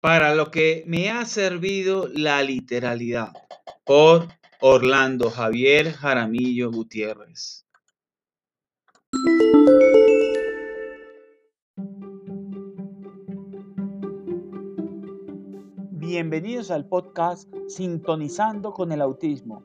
Para lo que me ha servido la literalidad por Orlando Javier Jaramillo Gutiérrez. Bienvenidos al podcast Sintonizando con el Autismo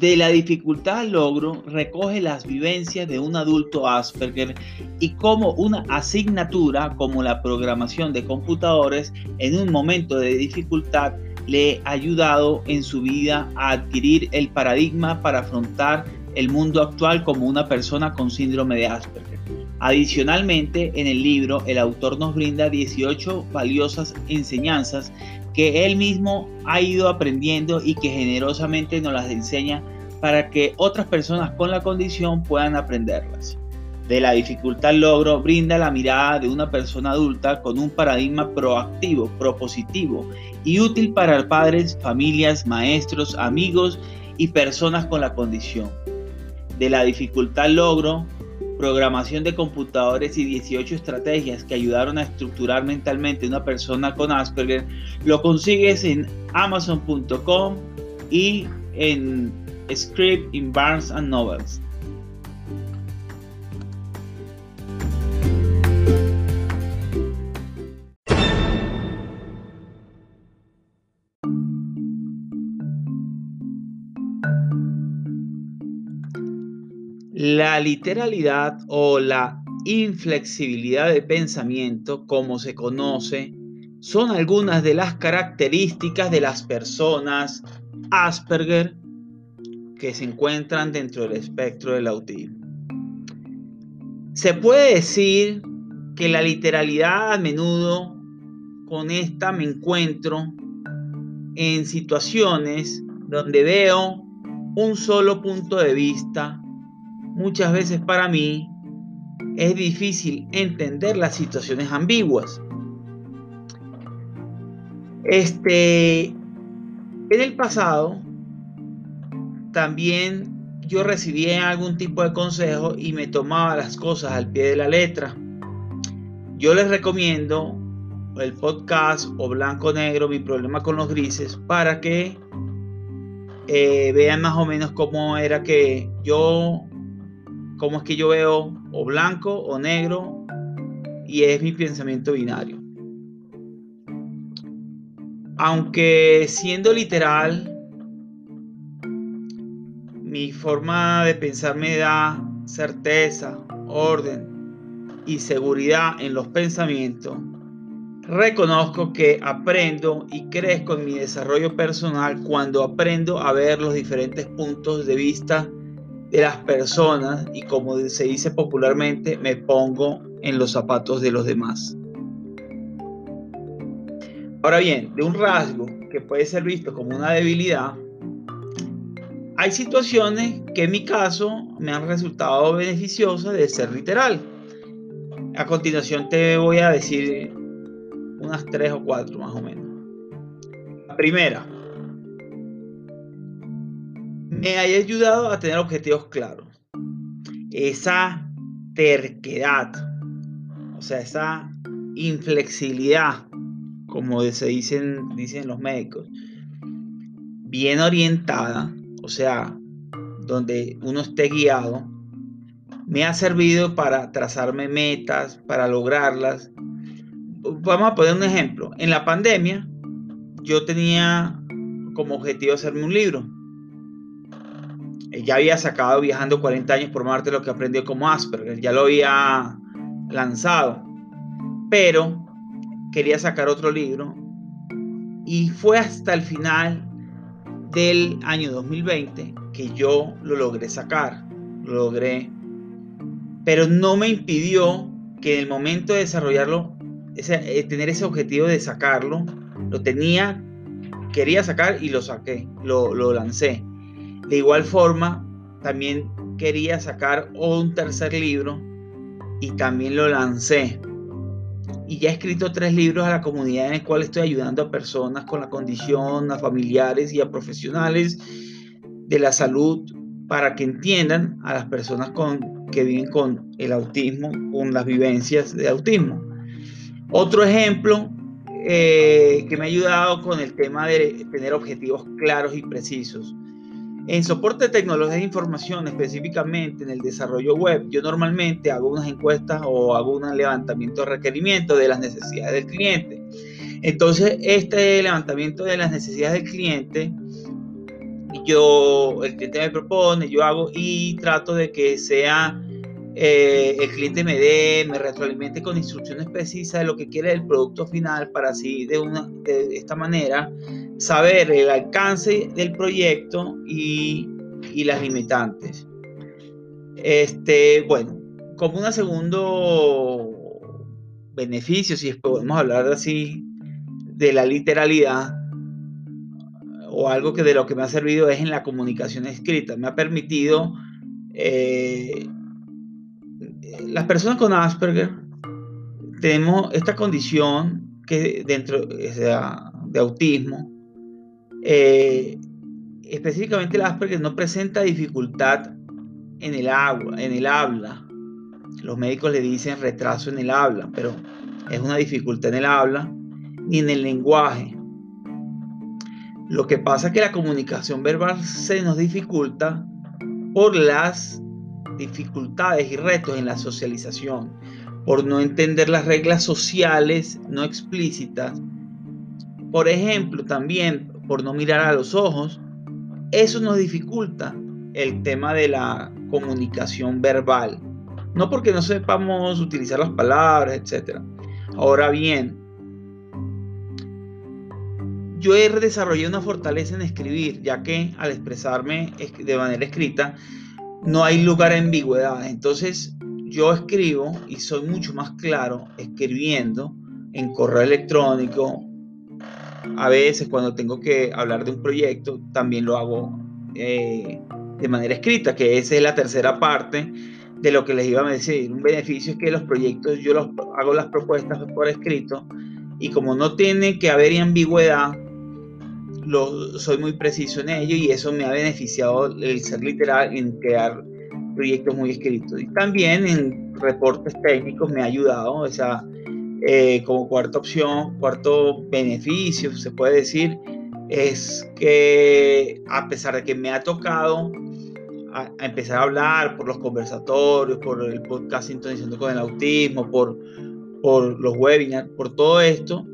De la dificultad al logro recoge las vivencias de un adulto Asperger y cómo una asignatura como la programación de computadores en un momento de dificultad le ha ayudado en su vida a adquirir el paradigma para afrontar el mundo actual como una persona con síndrome de Asperger. Adicionalmente, en el libro, el autor nos brinda 18 valiosas enseñanzas que él mismo ha ido aprendiendo y que generosamente nos las enseña para que otras personas con la condición puedan aprenderlas. De la dificultad logro brinda la mirada de una persona adulta con un paradigma proactivo, propositivo y útil para padres, familias, maestros, amigos y personas con la condición. De la dificultad logro programación de computadores y 18 estrategias que ayudaron a estructurar mentalmente una persona con Asperger, lo consigues en amazon.com y en Script in Barnes and Novels. La literalidad o la inflexibilidad de pensamiento, como se conoce, son algunas de las características de las personas Asperger que se encuentran dentro del espectro del autismo. Se puede decir que la literalidad a menudo con esta me encuentro en situaciones donde veo un solo punto de vista muchas veces para mí es difícil entender las situaciones ambiguas. Este, en el pasado, también yo recibía algún tipo de consejo y me tomaba las cosas al pie de la letra. Yo les recomiendo el podcast o blanco negro, mi problema con los grises, para que eh, vean más o menos cómo era que yo cómo es que yo veo o blanco o negro y es mi pensamiento binario. Aunque siendo literal, mi forma de pensar me da certeza, orden y seguridad en los pensamientos, reconozco que aprendo y crezco en mi desarrollo personal cuando aprendo a ver los diferentes puntos de vista de las personas y como se dice popularmente, me pongo en los zapatos de los demás. Ahora bien, de un rasgo que puede ser visto como una debilidad, hay situaciones que en mi caso me han resultado beneficiosas de ser literal. A continuación te voy a decir unas tres o cuatro más o menos. La primera, me haya ayudado a tener objetivos claros. Esa terquedad, o sea, esa inflexibilidad, como se dicen, dicen los médicos, bien orientada, o sea, donde uno esté guiado, me ha servido para trazarme metas, para lograrlas. Vamos a poner un ejemplo. En la pandemia, yo tenía como objetivo hacerme un libro ya había sacado Viajando 40 años por Marte lo que aprendió como Asperger, ya lo había lanzado, pero quería sacar otro libro y fue hasta el final del año 2020 que yo lo logré sacar, lo logré, pero no me impidió que en el momento de desarrollarlo, ese, eh, tener ese objetivo de sacarlo, lo tenía quería sacar y lo saqué, lo, lo lancé. De igual forma, también quería sacar un tercer libro y también lo lancé. Y ya he escrito tres libros a la comunidad en el cual estoy ayudando a personas con la condición, a familiares y a profesionales de la salud para que entiendan a las personas que viven con el autismo, con las vivencias de autismo. Otro ejemplo eh, que me ha ayudado con el tema de tener objetivos claros y precisos. En soporte de tecnología de información, específicamente en el desarrollo web, yo normalmente hago unas encuestas o hago un levantamiento de requerimientos de las necesidades del cliente. Entonces, este levantamiento de las necesidades del cliente, yo, el cliente me propone, yo hago y trato de que sea eh, el cliente me dé, me retroalimente con instrucciones precisas de lo que quiere el producto final para así de, una, de esta manera saber el alcance del proyecto y, y las limitantes. Este, bueno, como un segundo beneficio, si podemos hablar así, de la literalidad, o algo que de lo que me ha servido es en la comunicación escrita. Me ha permitido, eh, las personas con Asperger, tenemos esta condición que dentro de autismo, eh, específicamente el Asperger no presenta dificultad en el, agua, en el habla. Los médicos le dicen retraso en el habla, pero es una dificultad en el habla ni en el lenguaje. Lo que pasa es que la comunicación verbal se nos dificulta por las dificultades y retos en la socialización, por no entender las reglas sociales no explícitas. Por ejemplo, también por no mirar a los ojos, eso nos dificulta el tema de la comunicación verbal. No porque no sepamos utilizar las palabras, etc. Ahora bien, yo he desarrollado una fortaleza en escribir, ya que al expresarme de manera escrita no hay lugar a ambigüedad. Entonces yo escribo y soy mucho más claro escribiendo en correo electrónico. A veces cuando tengo que hablar de un proyecto también lo hago eh, de manera escrita, que esa es la tercera parte de lo que les iba a decir. Un beneficio es que los proyectos yo los hago las propuestas por escrito y como no tiene que haber ambigüedad, soy muy preciso en ello y eso me ha beneficiado el ser literal en crear proyectos muy escritos. Y también en reportes técnicos me ha ayudado, o sea, eh, como cuarta opción, cuarto beneficio, se puede decir, es que a pesar de que me ha tocado a, empezar a hablar por los conversatorios, por el podcast Sintonizando con el Autismo, por, por los webinars, por todo esto,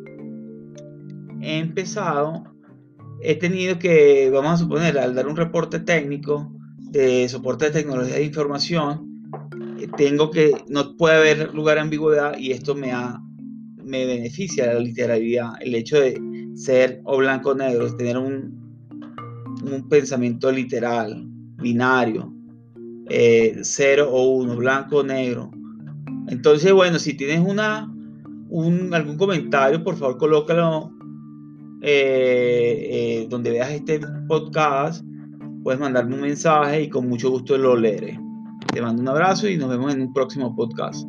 he empezado he tenido que, vamos a suponer, al dar un reporte técnico de soporte de tecnología de información, eh, tengo que, no puede haber lugar a ambigüedad y esto me, ha, me beneficia la literalidad, el hecho de ser o blanco o negro, tener un, un pensamiento literal, binario, eh, cero o uno, blanco o negro. Entonces, bueno, si tienes una, un, algún comentario, por favor, colócalo eh, eh, donde veas este podcast, puedes mandarme un mensaje y con mucho gusto lo leeré. Te mando un abrazo y nos vemos en un próximo podcast.